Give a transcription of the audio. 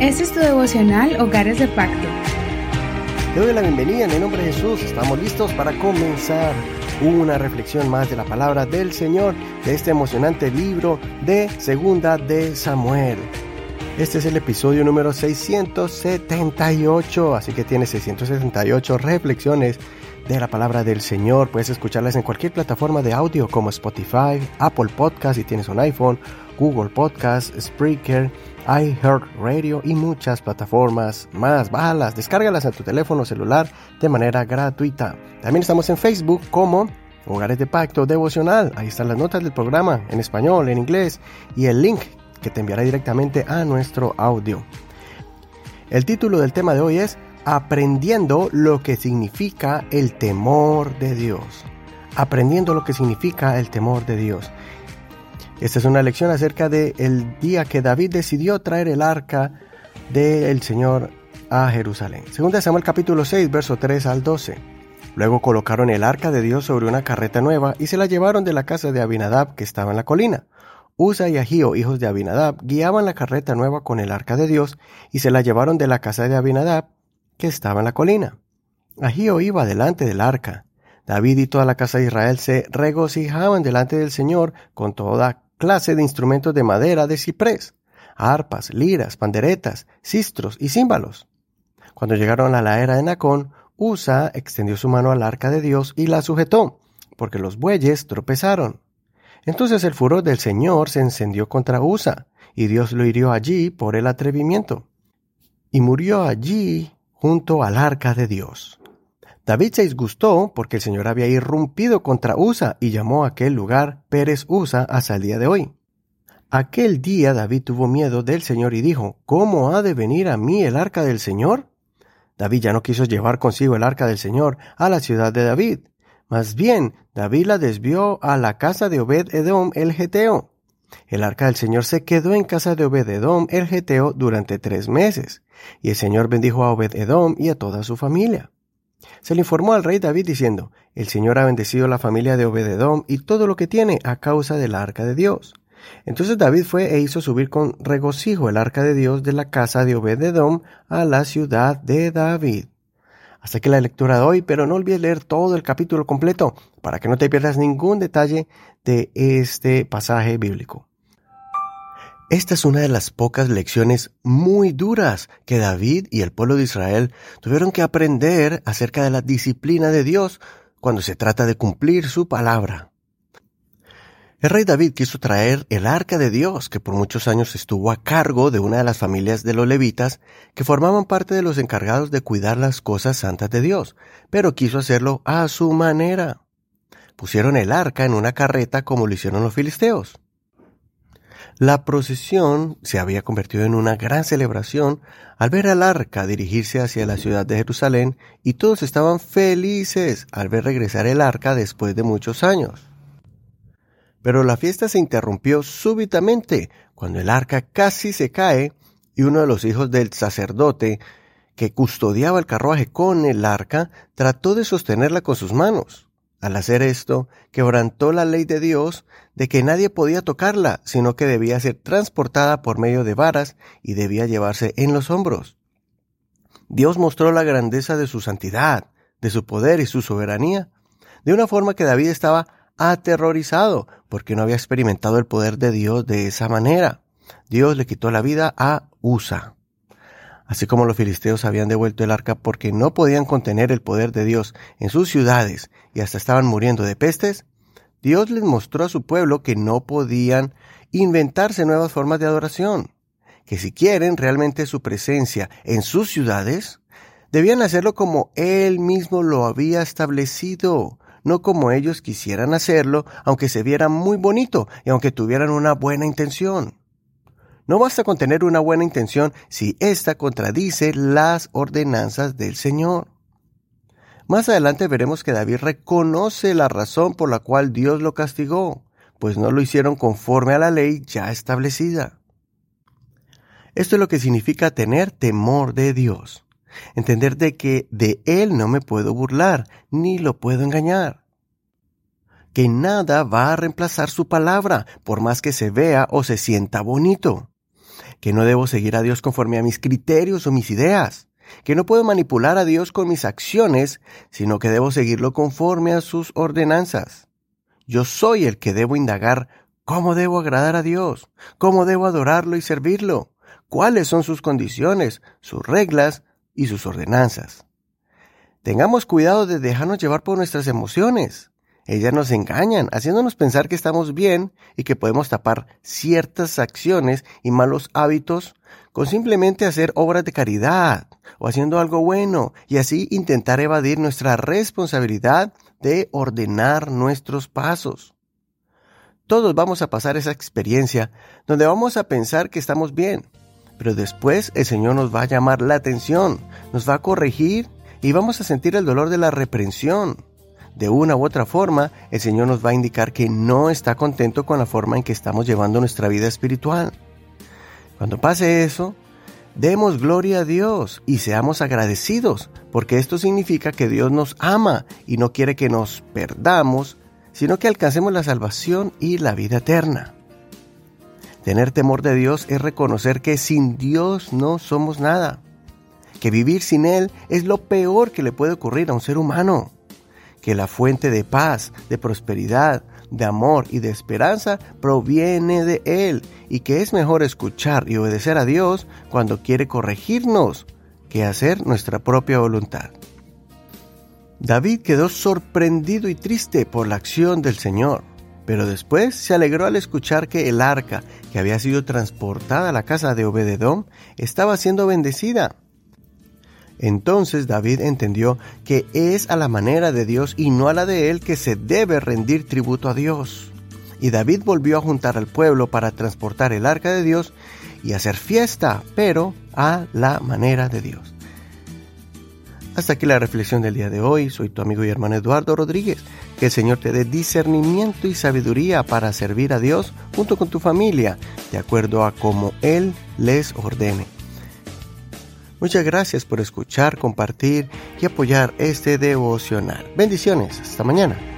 Este es tu devocional Hogares de Pacto. Te doy la bienvenida en el nombre de Jesús. Estamos listos para comenzar una reflexión más de la palabra del Señor de este emocionante libro de Segunda de Samuel. Este es el episodio número 678, así que tiene 678 reflexiones de la palabra del Señor. Puedes escucharlas en cualquier plataforma de audio como Spotify, Apple Podcast si tienes un iPhone, Google Podcast, Spreaker, iHeartRadio y muchas plataformas más. Bájalas, descárgalas a tu teléfono celular de manera gratuita. También estamos en Facebook como Hogares de Pacto Devocional. Ahí están las notas del programa en español, en inglés y el link que te enviará directamente a nuestro audio. El título del tema de hoy es Aprendiendo lo que significa el temor de Dios. Aprendiendo lo que significa el temor de Dios. Esta es una lección acerca del día que David decidió traer el arca del Señor a Jerusalén. Segunda Samuel capítulo 6, verso 3 al 12. Luego colocaron el arca de Dios sobre una carreta nueva y se la llevaron de la casa de Abinadab que estaba en la colina. Usa y Agío, hijos de Abinadab, guiaban la carreta nueva con el arca de Dios y se la llevaron de la casa de Abinadab que estaba en la colina. Agío iba delante del arca. David y toda la casa de Israel se regocijaban delante del Señor con toda clase de instrumentos de madera de ciprés, arpas, liras, panderetas, cistros y címbalos. Cuando llegaron a la era de Nacón, Usa extendió su mano al arca de Dios y la sujetó, porque los bueyes tropezaron. Entonces el furor del Señor se encendió contra Usa, y Dios lo hirió allí por el atrevimiento. Y murió allí junto al arca de Dios. David se disgustó porque el Señor había irrumpido contra Usa y llamó a aquel lugar Pérez Usa hasta el día de hoy. Aquel día David tuvo miedo del Señor y dijo, ¿Cómo ha de venir a mí el arca del Señor? David ya no quiso llevar consigo el arca del Señor a la ciudad de David. Más bien, David la desvió a la casa de Obed Edom el Geteo. El arca del Señor se quedó en casa de Obed Edom el Geteo durante tres meses, y el Señor bendijo a Obed Edom y a toda su familia. Se le informó al rey David diciendo, El Señor ha bendecido la familia de Obededom y todo lo que tiene a causa del arca de Dios. Entonces David fue e hizo subir con regocijo el arca de Dios de la casa de Obededom a la ciudad de David. Hasta que la lectura de hoy, pero no olvides leer todo el capítulo completo para que no te pierdas ningún detalle de este pasaje bíblico. Esta es una de las pocas lecciones muy duras que David y el pueblo de Israel tuvieron que aprender acerca de la disciplina de Dios cuando se trata de cumplir su palabra. El rey David quiso traer el arca de Dios, que por muchos años estuvo a cargo de una de las familias de los levitas, que formaban parte de los encargados de cuidar las cosas santas de Dios, pero quiso hacerlo a su manera. Pusieron el arca en una carreta como lo hicieron los filisteos. La procesión se había convertido en una gran celebración al ver al arca dirigirse hacia la ciudad de Jerusalén y todos estaban felices al ver regresar el arca después de muchos años. Pero la fiesta se interrumpió súbitamente cuando el arca casi se cae y uno de los hijos del sacerdote que custodiaba el carruaje con el arca trató de sostenerla con sus manos. Al hacer esto, quebrantó la ley de Dios de que nadie podía tocarla, sino que debía ser transportada por medio de varas y debía llevarse en los hombros. Dios mostró la grandeza de su santidad, de su poder y su soberanía, de una forma que David estaba aterrorizado, porque no había experimentado el poder de Dios de esa manera. Dios le quitó la vida a Usa. Así como los filisteos habían devuelto el arca porque no podían contener el poder de Dios en sus ciudades y hasta estaban muriendo de pestes, Dios les mostró a su pueblo que no podían inventarse nuevas formas de adoración, que si quieren realmente su presencia en sus ciudades, debían hacerlo como Él mismo lo había establecido, no como ellos quisieran hacerlo, aunque se viera muy bonito y aunque tuvieran una buena intención. No basta con tener una buena intención si ésta contradice las ordenanzas del Señor. Más adelante veremos que David reconoce la razón por la cual Dios lo castigó, pues no lo hicieron conforme a la ley ya establecida. Esto es lo que significa tener temor de Dios, entender de que de Él no me puedo burlar, ni lo puedo engañar, que nada va a reemplazar su palabra, por más que se vea o se sienta bonito que no debo seguir a Dios conforme a mis criterios o mis ideas, que no puedo manipular a Dios con mis acciones, sino que debo seguirlo conforme a sus ordenanzas. Yo soy el que debo indagar cómo debo agradar a Dios, cómo debo adorarlo y servirlo, cuáles son sus condiciones, sus reglas y sus ordenanzas. Tengamos cuidado de dejarnos llevar por nuestras emociones. Ellas nos engañan, haciéndonos pensar que estamos bien y que podemos tapar ciertas acciones y malos hábitos con simplemente hacer obras de caridad o haciendo algo bueno y así intentar evadir nuestra responsabilidad de ordenar nuestros pasos. Todos vamos a pasar esa experiencia donde vamos a pensar que estamos bien, pero después el Señor nos va a llamar la atención, nos va a corregir y vamos a sentir el dolor de la reprensión. De una u otra forma, el Señor nos va a indicar que no está contento con la forma en que estamos llevando nuestra vida espiritual. Cuando pase eso, demos gloria a Dios y seamos agradecidos, porque esto significa que Dios nos ama y no quiere que nos perdamos, sino que alcancemos la salvación y la vida eterna. Tener temor de Dios es reconocer que sin Dios no somos nada, que vivir sin Él es lo peor que le puede ocurrir a un ser humano, que la fuente de paz, de prosperidad, de amor y de esperanza proviene de Él y que es mejor escuchar y obedecer a Dios cuando quiere corregirnos que hacer nuestra propia voluntad. David quedó sorprendido y triste por la acción del Señor. Pero después se alegró al escuchar que el arca, que había sido transportada a la casa de Obededom, estaba siendo bendecida. Entonces David entendió que es a la manera de Dios y no a la de él que se debe rendir tributo a Dios. Y David volvió a juntar al pueblo para transportar el arca de Dios y hacer fiesta, pero a la manera de Dios. Hasta aquí la reflexión del día de hoy. Soy tu amigo y hermano Eduardo Rodríguez. Que el Señor te dé discernimiento y sabiduría para servir a Dios junto con tu familia, de acuerdo a como Él les ordene. Muchas gracias por escuchar, compartir y apoyar este devocional. Bendiciones. Hasta mañana.